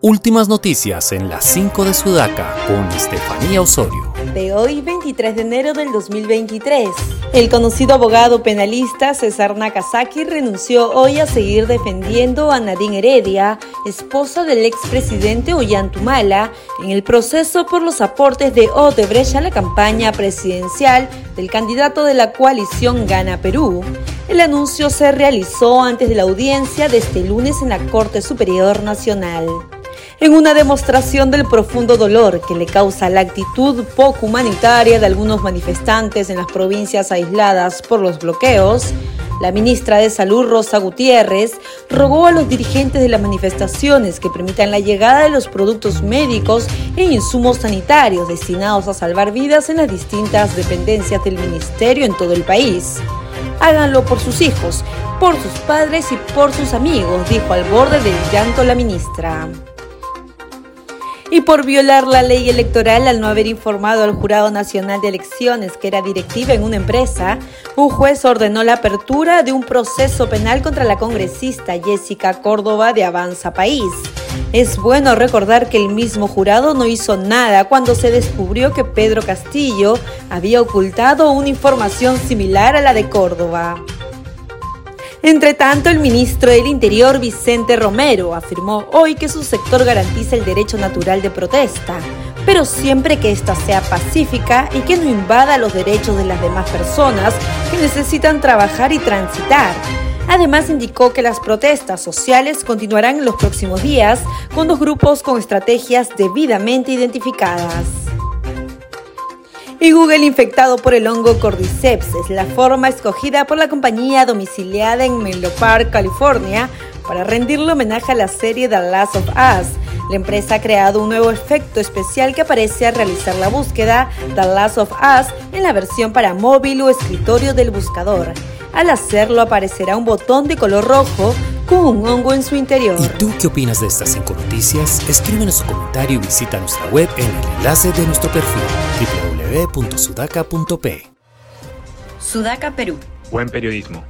Últimas noticias en las 5 de Sudaca con Estefanía Osorio. De hoy, 23 de enero del 2023. El conocido abogado penalista César Nakazaki renunció hoy a seguir defendiendo a Nadine Heredia, esposa del expresidente Ollantumala, en el proceso por los aportes de Odebrecht a la campaña presidencial del candidato de la coalición Gana Perú. El anuncio se realizó antes de la audiencia de este lunes en la Corte Superior Nacional en una demostración del profundo dolor que le causa la actitud poco humanitaria de algunos manifestantes en las provincias aisladas por los bloqueos, la ministra de Salud, Rosa Gutiérrez, rogó a los dirigentes de las manifestaciones que permitan la llegada de los productos médicos e insumos sanitarios destinados a salvar vidas en las distintas dependencias del ministerio en todo el país. Háganlo por sus hijos, por sus padres y por sus amigos, dijo al borde del llanto la ministra y por violar la ley electoral al no haber informado al Jurado Nacional de Elecciones que era directiva en una empresa, un juez ordenó la apertura de un proceso penal contra la congresista Jessica Córdoba de Avanza País. Es bueno recordar que el mismo jurado no hizo nada cuando se descubrió que Pedro Castillo había ocultado una información similar a la de Córdoba. Entre tanto, el ministro del Interior, Vicente Romero, afirmó hoy que su sector garantiza el derecho natural de protesta, pero siempre que ésta sea pacífica y que no invada los derechos de las demás personas que necesitan trabajar y transitar. Además, indicó que las protestas sociales continuarán los próximos días con dos grupos con estrategias debidamente identificadas. Y Google infectado por el hongo Cordyceps es la forma escogida por la compañía domiciliada en Menlo Park, California, para rendirle homenaje a la serie The Last of Us. La empresa ha creado un nuevo efecto especial que aparece al realizar la búsqueda The Last of Us en la versión para móvil o escritorio del buscador. Al hacerlo aparecerá un botón de color rojo con un hongo en su interior. ¿Y tú qué opinas de estas cinco noticias? Escríbenos su comentario y visita nuestra web en el enlace de nuestro perfil www.sudaca.p. Sudaca, Perú. Buen periodismo.